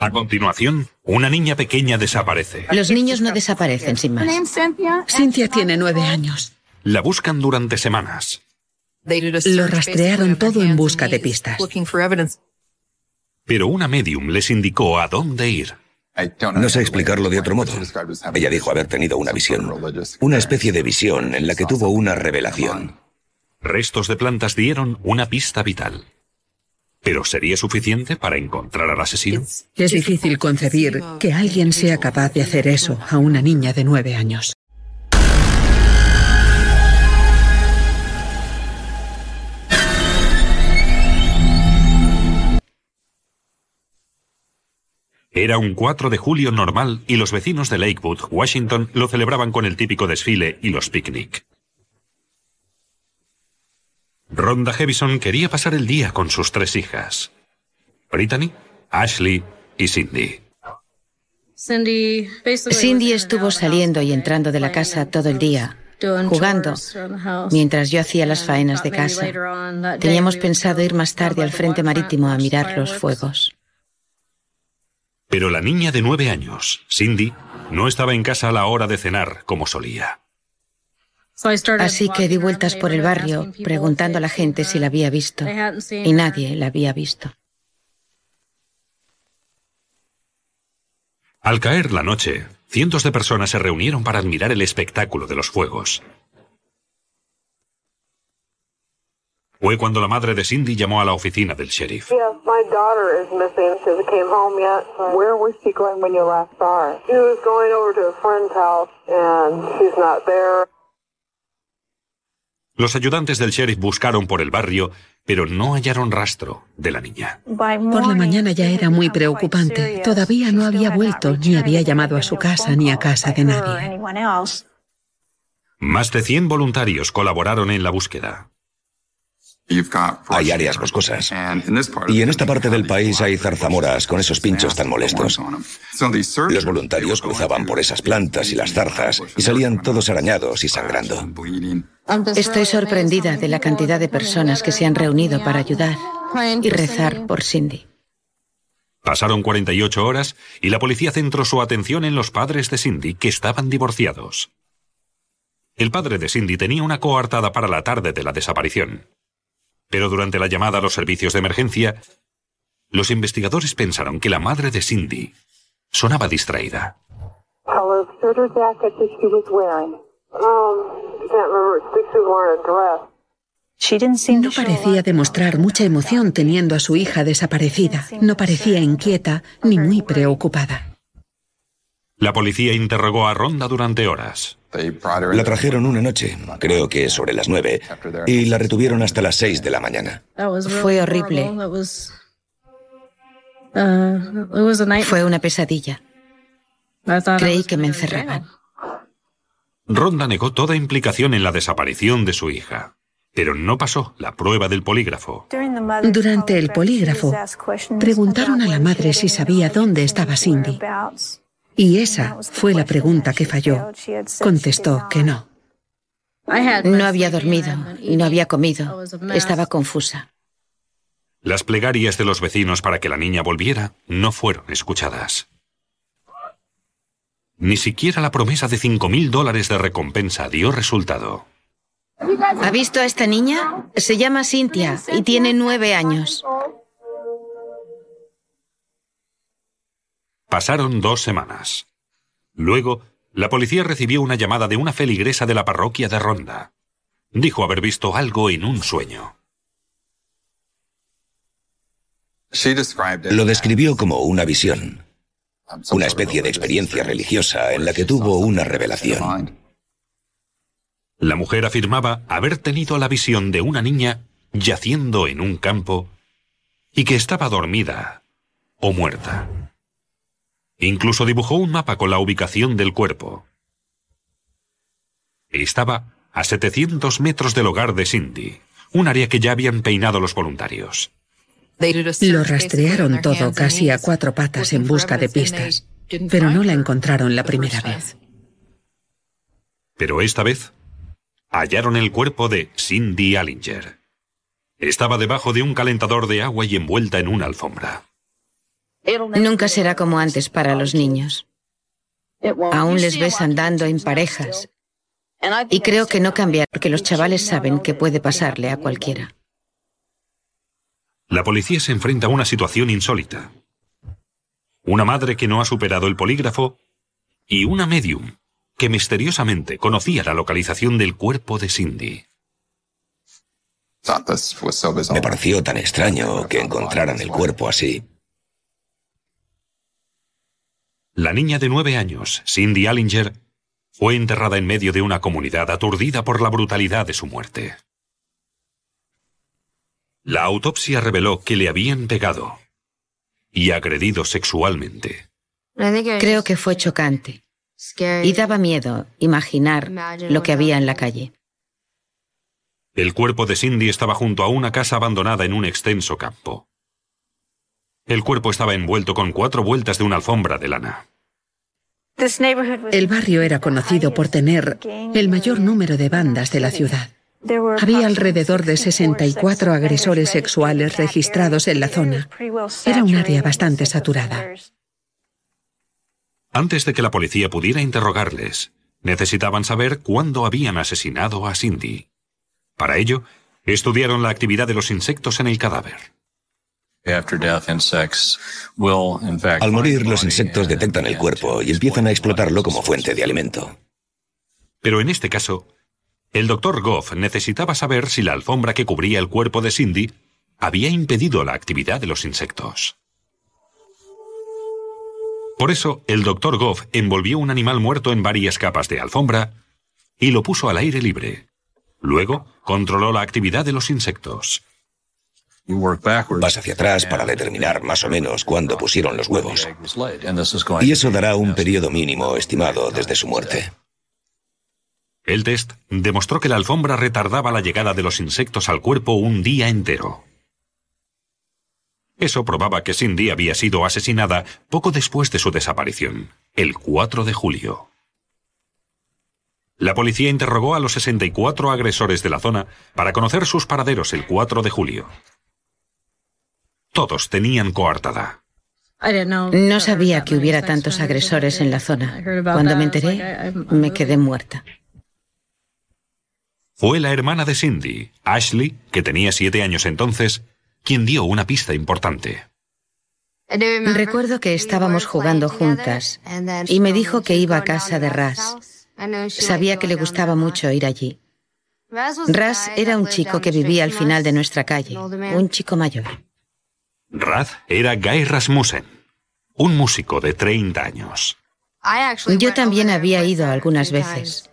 A continuación, una niña pequeña desaparece. Los niños no desaparecen sin más. Cynthia tiene nueve años. La buscan durante semanas. Lo rastrearon todo en busca de pistas. Pero una medium les indicó a dónde ir. No sé explicarlo de otro modo. Ella dijo haber tenido una visión. Una especie de visión en la que tuvo una revelación. Restos de plantas dieron una pista vital. ¿Pero sería suficiente para encontrar al asesino? Es difícil concebir que alguien sea capaz de hacer eso a una niña de nueve años. Era un 4 de julio normal y los vecinos de Lakewood, Washington, lo celebraban con el típico desfile y los picnic. Rhonda Hevison quería pasar el día con sus tres hijas. Brittany, Ashley y Cindy. Cindy estuvo saliendo y entrando de la casa todo el día, jugando, mientras yo hacía las faenas de casa. Teníamos pensado ir más tarde al frente marítimo a mirar los fuegos. Pero la niña de nueve años, Cindy, no estaba en casa a la hora de cenar como solía. Así que di vueltas por el barrio preguntando a la gente si la había visto. Y nadie la había visto. Al caer la noche, cientos de personas se reunieron para admirar el espectáculo de los fuegos. Fue cuando la madre de Cindy llamó a la oficina del sheriff. Los ayudantes del sheriff buscaron por el barrio, pero no hallaron rastro de la niña. Por la mañana ya era muy preocupante. Todavía no había vuelto, ni había llamado a su casa ni a casa de nadie. Más de 100 voluntarios colaboraron en la búsqueda. Hay áreas boscosas. Y en esta parte del país hay zarzamoras con esos pinchos tan molestos. Los voluntarios cruzaban por esas plantas y las zarzas y salían todos arañados y sangrando. Estoy sorprendida de la cantidad de personas que se han reunido para ayudar y rezar por Cindy. Pasaron 48 horas y la policía centró su atención en los padres de Cindy, que estaban divorciados. El padre de Cindy tenía una coartada para la tarde de la desaparición. Pero durante la llamada a los servicios de emergencia, los investigadores pensaron que la madre de Cindy sonaba distraída. No parecía demostrar mucha emoción teniendo a su hija desaparecida. No parecía inquieta ni muy preocupada. La policía interrogó a Ronda durante horas. La trajeron una noche, creo que sobre las nueve, y la retuvieron hasta las seis de la mañana. Fue horrible. Fue una pesadilla. Creí que me encerraban. Ronda negó toda implicación en la desaparición de su hija, pero no pasó la prueba del polígrafo. Durante el polígrafo, preguntaron a la madre si sabía dónde estaba Cindy. Y esa fue la pregunta que falló. Contestó que no. No había dormido y no había comido. Estaba confusa. Las plegarias de los vecinos para que la niña volviera no fueron escuchadas. Ni siquiera la promesa de cinco mil dólares de recompensa dio resultado. ¿Ha visto a esta niña? Se llama Cynthia y tiene nueve años. Pasaron dos semanas. Luego, la policía recibió una llamada de una feligresa de la parroquia de Ronda. Dijo haber visto algo en un sueño. Lo describió como una visión. una especie de experiencia religiosa en la que tuvo una revelación. La mujer afirmaba haber tenido la visión de una niña yaciendo en un campo y que estaba dormida o muerta. Incluso dibujó un mapa con la ubicación del cuerpo. Estaba a 700 metros del hogar de Cindy, un área que ya habían peinado los voluntarios. Lo rastrearon todo casi a cuatro patas en busca de pistas, pero no la encontraron la primera vez. Pero esta vez hallaron el cuerpo de Cindy Allinger. Estaba debajo de un calentador de agua y envuelta en una alfombra. Nunca será como antes para los niños. Aún les ves andando en parejas. Y creo que no cambiará porque los chavales saben que puede pasarle a cualquiera. La policía se enfrenta a una situación insólita. Una madre que no ha superado el polígrafo y una medium que misteriosamente conocía la localización del cuerpo de Cindy. Me pareció tan extraño que encontraran el cuerpo así. La niña de nueve años, Cindy Allinger, fue enterrada en medio de una comunidad aturdida por la brutalidad de su muerte. La autopsia reveló que le habían pegado y agredido sexualmente. Creo que fue chocante y daba miedo imaginar lo que había en la calle. El cuerpo de Cindy estaba junto a una casa abandonada en un extenso campo. El cuerpo estaba envuelto con cuatro vueltas de una alfombra de lana. El barrio era conocido por tener el mayor número de bandas de la ciudad. Había alrededor de 64 agresores sexuales registrados en la zona. Era un área bastante saturada. Antes de que la policía pudiera interrogarles, necesitaban saber cuándo habían asesinado a Cindy. Para ello, estudiaron la actividad de los insectos en el cadáver. Al morir, los insectos detectan el cuerpo y empiezan a explotarlo como fuente de alimento. Pero en este caso, el doctor Goff necesitaba saber si la alfombra que cubría el cuerpo de Cindy había impedido la actividad de los insectos. Por eso, el doctor Goff envolvió un animal muerto en varias capas de alfombra y lo puso al aire libre. Luego, controló la actividad de los insectos. Vas hacia atrás para determinar más o menos cuándo pusieron los huevos. Y eso dará un periodo mínimo estimado desde su muerte. El test demostró que la alfombra retardaba la llegada de los insectos al cuerpo un día entero. Eso probaba que Cindy había sido asesinada poco después de su desaparición, el 4 de julio. La policía interrogó a los 64 agresores de la zona para conocer sus paraderos el 4 de julio. Todos tenían coartada. No sabía que hubiera tantos agresores en la zona. Cuando me enteré, me quedé muerta. Fue la hermana de Cindy, Ashley, que tenía siete años entonces, quien dio una pista importante. Recuerdo que estábamos jugando juntas y me dijo que iba a casa de Ras. Sabía que le gustaba mucho ir allí. Ras era un chico que vivía al final de nuestra calle, un chico mayor. Raz era Guy Rasmussen, un músico de 30 años. Yo también había ido algunas veces.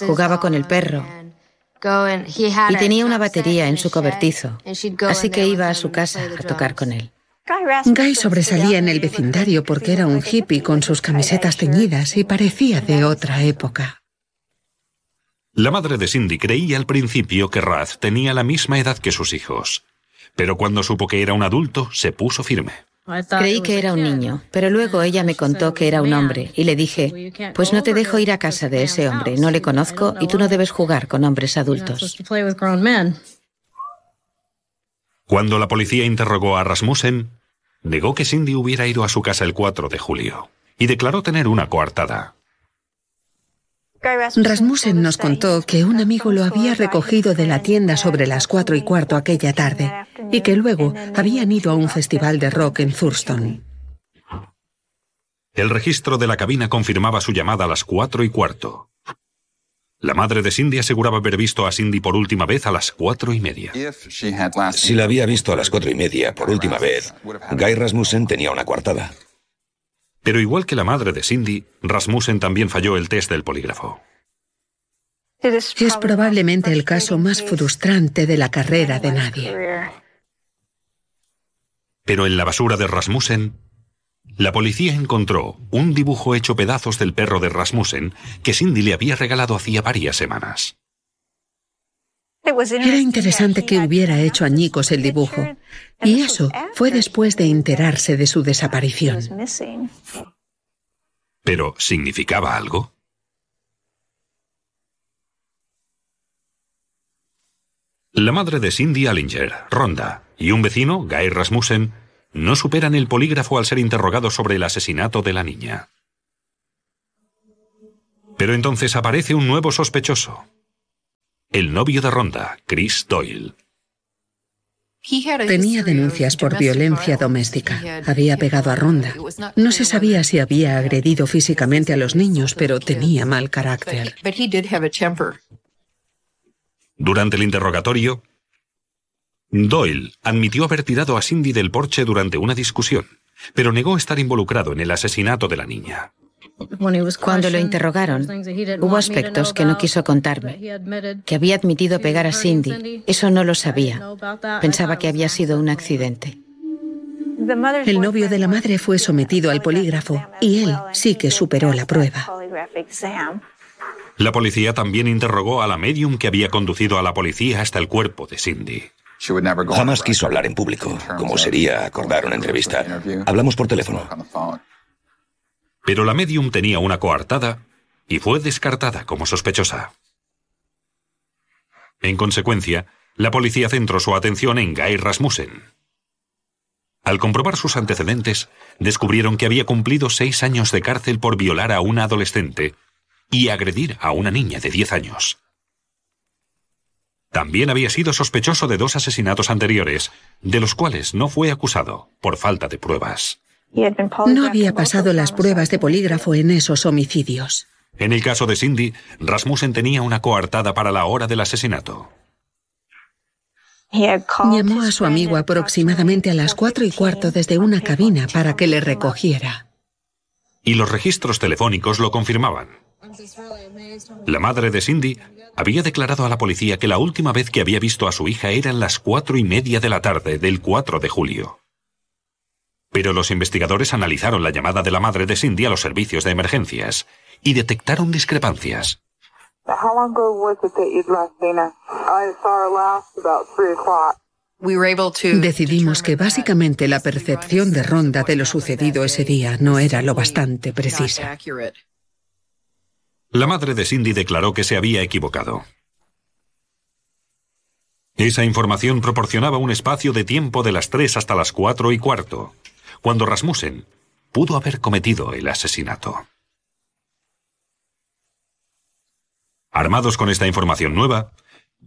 Jugaba con el perro. Y tenía una batería en su cobertizo, así que iba a su casa a tocar con él. Guy sobresalía en el vecindario porque era un hippie con sus camisetas teñidas y parecía de otra época. La madre de Cindy creía al principio que Raz tenía la misma edad que sus hijos pero cuando supo que era un adulto, se puso firme. Creí que era un niño, pero luego ella me contó que era un hombre y le dije, pues no te dejo ir a casa de ese hombre, no le conozco y tú no debes jugar con hombres adultos. Cuando la policía interrogó a Rasmussen, negó que Cindy hubiera ido a su casa el 4 de julio y declaró tener una coartada. Rasmussen nos contó que un amigo lo había recogido de la tienda sobre las cuatro y cuarto aquella tarde y que luego habían ido a un festival de rock en Thurston. El registro de la cabina confirmaba su llamada a las cuatro y cuarto. La madre de Cindy aseguraba haber visto a Cindy por última vez a las cuatro y media. Si la había visto a las cuatro y media por última vez, Guy Rasmussen tenía una coartada. Pero igual que la madre de Cindy, Rasmussen también falló el test del polígrafo. Es probablemente el caso más frustrante de la carrera de nadie. Pero en la basura de Rasmussen, la policía encontró un dibujo hecho pedazos del perro de Rasmussen que Cindy le había regalado hacía varias semanas. Era interesante que hubiera hecho añicos el dibujo, y eso fue después de enterarse de su desaparición. ¿Pero significaba algo? La madre de Cindy Allinger, Ronda, y un vecino, Guy Rasmussen, no superan el polígrafo al ser interrogados sobre el asesinato de la niña. Pero entonces aparece un nuevo sospechoso. El novio de Ronda, Chris Doyle. Tenía denuncias por violencia doméstica. Había pegado a Ronda. No se sabía si había agredido físicamente a los niños, pero tenía mal carácter. Durante el interrogatorio, Doyle admitió haber tirado a Cindy del porche durante una discusión, pero negó estar involucrado en el asesinato de la niña. Cuando lo interrogaron, hubo aspectos que no quiso contarme. Que había admitido pegar a Cindy, eso no lo sabía. Pensaba que había sido un accidente. El novio de la madre fue sometido al polígrafo y él sí que superó la prueba. La policía también interrogó a la medium que había conducido a la policía hasta el cuerpo de Cindy. Jamás quiso hablar en público, como sería acordar una entrevista. Hablamos por teléfono. Pero la medium tenía una coartada y fue descartada como sospechosa. En consecuencia, la policía centró su atención en Guy Rasmussen. Al comprobar sus antecedentes, descubrieron que había cumplido seis años de cárcel por violar a una adolescente y agredir a una niña de 10 años. También había sido sospechoso de dos asesinatos anteriores, de los cuales no fue acusado por falta de pruebas. No había pasado las pruebas de polígrafo en esos homicidios. En el caso de Cindy, Rasmussen tenía una coartada para la hora del asesinato. Llamó a su amigo aproximadamente a las cuatro y cuarto desde una cabina para que le recogiera. Y los registros telefónicos lo confirmaban. La madre de Cindy había declarado a la policía que la última vez que había visto a su hija era en las cuatro y media de la tarde del 4 de julio. Pero los investigadores analizaron la llamada de la madre de Cindy a los servicios de emergencias y detectaron discrepancias. Decidimos que básicamente la percepción de Ronda de lo sucedido ese día no era lo bastante precisa. La madre de Cindy declaró que se había equivocado. Esa información proporcionaba un espacio de tiempo de las 3 hasta las 4 y cuarto, cuando Rasmussen pudo haber cometido el asesinato. Armados con esta información nueva,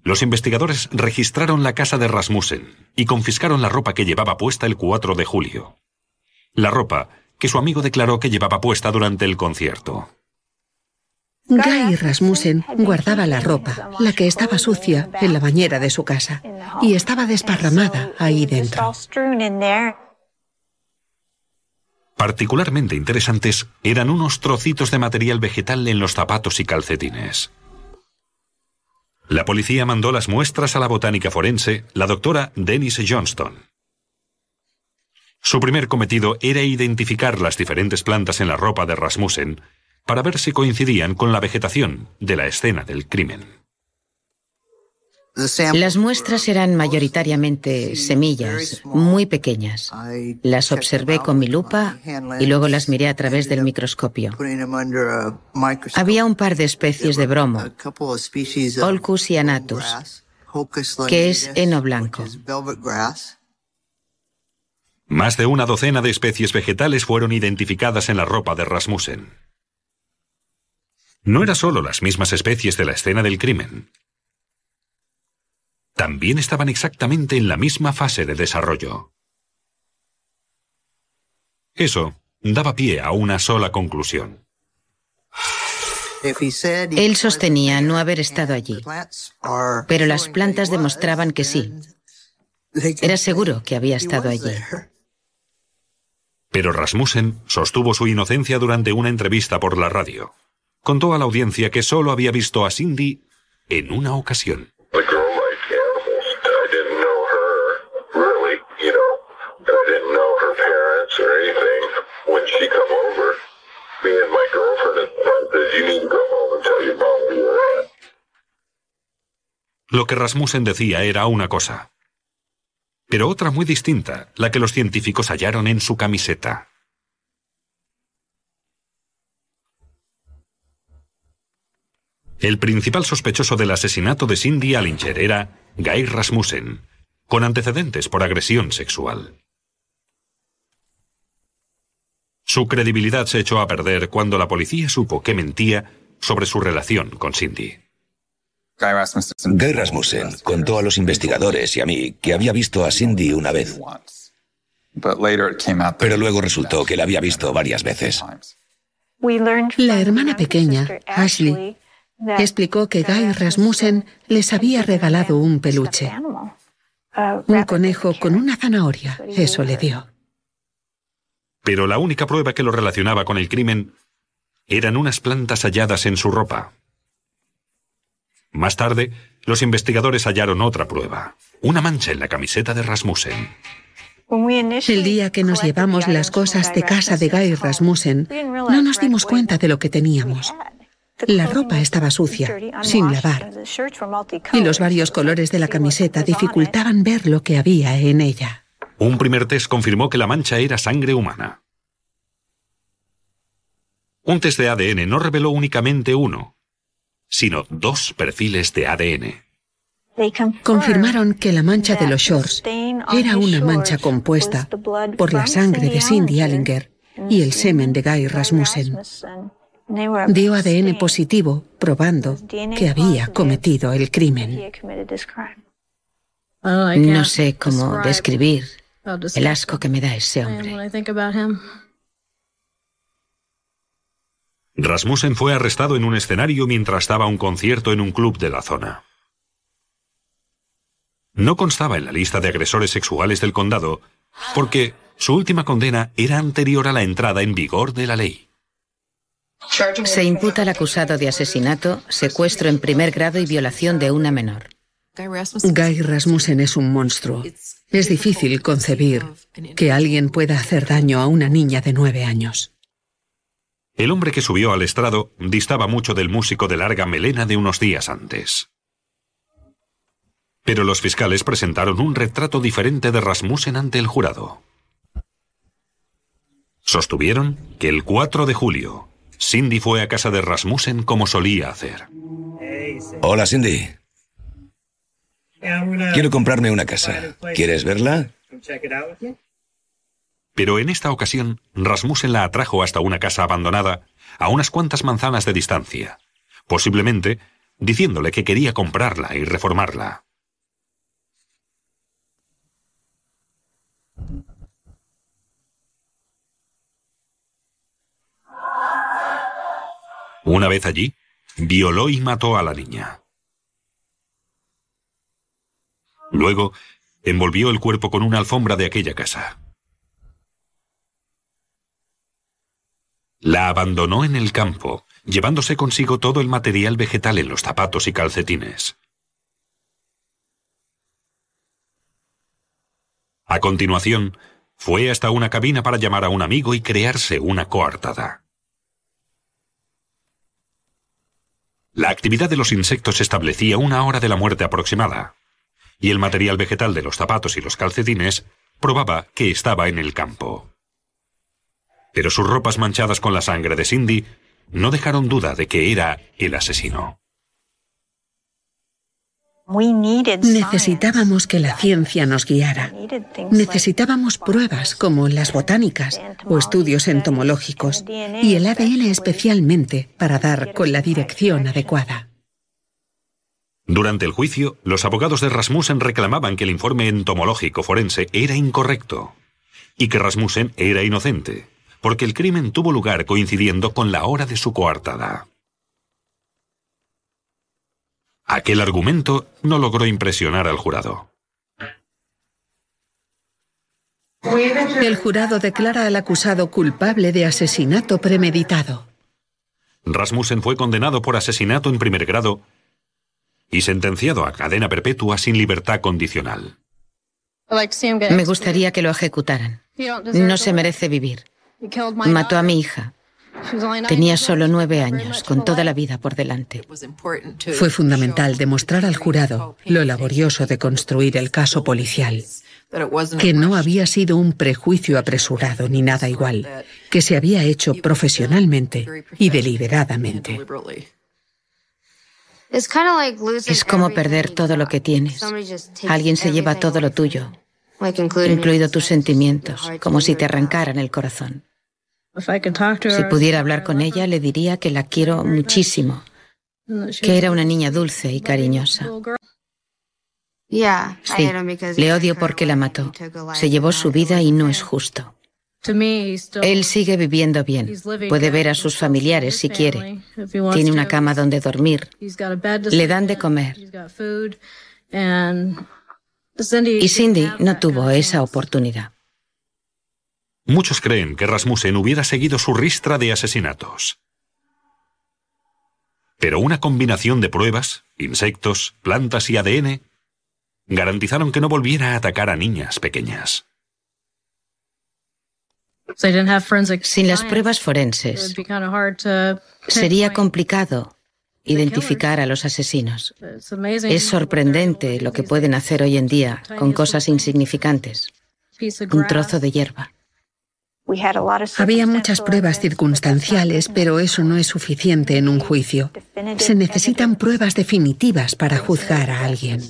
los investigadores registraron la casa de Rasmussen y confiscaron la ropa que llevaba puesta el 4 de julio. La ropa que su amigo declaró que llevaba puesta durante el concierto. Guy Rasmussen guardaba la ropa, la que estaba sucia, en la bañera de su casa, y estaba desparramada ahí dentro. Particularmente interesantes eran unos trocitos de material vegetal en los zapatos y calcetines. La policía mandó las muestras a la botánica forense, la doctora Dennis Johnston. Su primer cometido era identificar las diferentes plantas en la ropa de Rasmussen para ver si coincidían con la vegetación de la escena del crimen. Las muestras eran mayoritariamente semillas, muy pequeñas. Las observé con mi lupa y luego las miré a través del microscopio. Había un par de especies de bromo, Olcus y Anatus, que es heno blanco. Más de una docena de especies vegetales fueron identificadas en la ropa de Rasmussen. No eran solo las mismas especies de la escena del crimen. También estaban exactamente en la misma fase de desarrollo. Eso daba pie a una sola conclusión. Él sostenía no haber estado allí, pero las plantas demostraban que sí. Era seguro que había estado allí. Pero Rasmussen sostuvo su inocencia durante una entrevista por la radio. Contó a la audiencia que solo había visto a Cindy en una ocasión. Lo que Rasmussen decía era una cosa, pero otra muy distinta, la que los científicos hallaron en su camiseta. El principal sospechoso del asesinato de Cindy Allinger era Guy Rasmussen, con antecedentes por agresión sexual. Su credibilidad se echó a perder cuando la policía supo que mentía sobre su relación con Cindy. Guy Rasmussen contó a los investigadores y a mí que había visto a Cindy una vez. Pero luego resultó que la había visto varias veces. La hermana pequeña, Ashley, explicó que Guy Rasmussen les había regalado un peluche. Un conejo con una zanahoria, eso le dio. Pero la única prueba que lo relacionaba con el crimen eran unas plantas halladas en su ropa. Más tarde, los investigadores hallaron otra prueba, una mancha en la camiseta de Rasmussen. El día que nos llevamos las cosas de casa de Guy Rasmussen, no nos dimos cuenta de lo que teníamos. La ropa estaba sucia, sin lavar, y los varios colores de la camiseta dificultaban ver lo que había en ella. Un primer test confirmó que la mancha era sangre humana. Un test de ADN no reveló únicamente uno, sino dos perfiles de ADN. Confirmaron que la mancha de los shorts era una mancha compuesta por la sangre de Cindy Allinger y el semen de Guy Rasmussen. Dio ADN positivo, probando que había cometido el crimen. No sé cómo describir el asco que me da ese hombre. Rasmussen fue arrestado en un escenario mientras daba un concierto en un club de la zona. No constaba en la lista de agresores sexuales del condado porque su última condena era anterior a la entrada en vigor de la ley. Se imputa al acusado de asesinato, secuestro en primer grado y violación de una menor. Guy Rasmussen es un monstruo. Es difícil concebir que alguien pueda hacer daño a una niña de nueve años. El hombre que subió al estrado distaba mucho del músico de larga melena de unos días antes. Pero los fiscales presentaron un retrato diferente de Rasmussen ante el jurado. Sostuvieron que el 4 de julio, Cindy fue a casa de Rasmussen como solía hacer. Hola, Cindy. Quiero comprarme una casa. ¿Quieres verla? Pero en esta ocasión, Rasmussen la atrajo hasta una casa abandonada, a unas cuantas manzanas de distancia, posiblemente diciéndole que quería comprarla y reformarla. Una vez allí, violó y mató a la niña. Luego, envolvió el cuerpo con una alfombra de aquella casa. La abandonó en el campo, llevándose consigo todo el material vegetal en los zapatos y calcetines. A continuación, fue hasta una cabina para llamar a un amigo y crearse una coartada. La actividad de los insectos establecía una hora de la muerte aproximada, y el material vegetal de los zapatos y los calcetines probaba que estaba en el campo pero sus ropas manchadas con la sangre de Cindy no dejaron duda de que era el asesino. Necesitábamos que la ciencia nos guiara. Necesitábamos pruebas como las botánicas o estudios entomológicos y el ADN especialmente para dar con la dirección adecuada. Durante el juicio, los abogados de Rasmussen reclamaban que el informe entomológico forense era incorrecto y que Rasmussen era inocente porque el crimen tuvo lugar coincidiendo con la hora de su coartada. Aquel argumento no logró impresionar al jurado. El jurado declara al acusado culpable de asesinato premeditado. Rasmussen fue condenado por asesinato en primer grado y sentenciado a cadena perpetua sin libertad condicional. Me gustaría que lo ejecutaran. No se merece vivir. Mató a mi hija. Tenía solo nueve años, con toda la vida por delante. Fue fundamental demostrar al jurado lo laborioso de construir el caso policial, que no había sido un prejuicio apresurado ni nada igual, que se había hecho profesionalmente y deliberadamente. Es como perder todo lo que tienes. Alguien se lleva todo lo tuyo, incluido tus sentimientos, como si te arrancaran el corazón. Si pudiera hablar con ella, le diría que la quiero muchísimo, que era una niña dulce y cariñosa. Sí, le odio porque la mató. Se llevó su vida y no es justo. Él sigue viviendo bien. Puede ver a sus familiares si quiere. Tiene una cama donde dormir. Le dan de comer. Y Cindy no tuvo esa oportunidad. Muchos creen que Rasmussen hubiera seguido su ristra de asesinatos. Pero una combinación de pruebas, insectos, plantas y ADN garantizaron que no volviera a atacar a niñas pequeñas. Sin las pruebas forenses, sería complicado identificar a los asesinos. Es sorprendente lo que pueden hacer hoy en día con cosas insignificantes. Un trozo de hierba. Había muchas pruebas circunstanciales, pero eso no es suficiente en un juicio. Se necesitan pruebas definitivas para juzgar a alguien.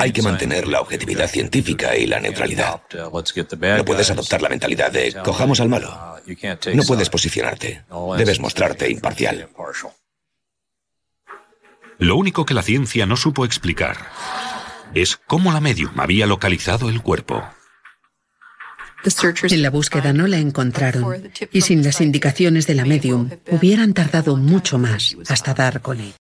Hay que mantener la objetividad científica y la neutralidad. No puedes adoptar la mentalidad de cojamos al malo. No puedes posicionarte. Debes mostrarte imparcial. Lo único que la ciencia no supo explicar es cómo la medium había localizado el cuerpo. En la búsqueda no la encontraron y sin las indicaciones de la medium hubieran tardado mucho más hasta dar con él.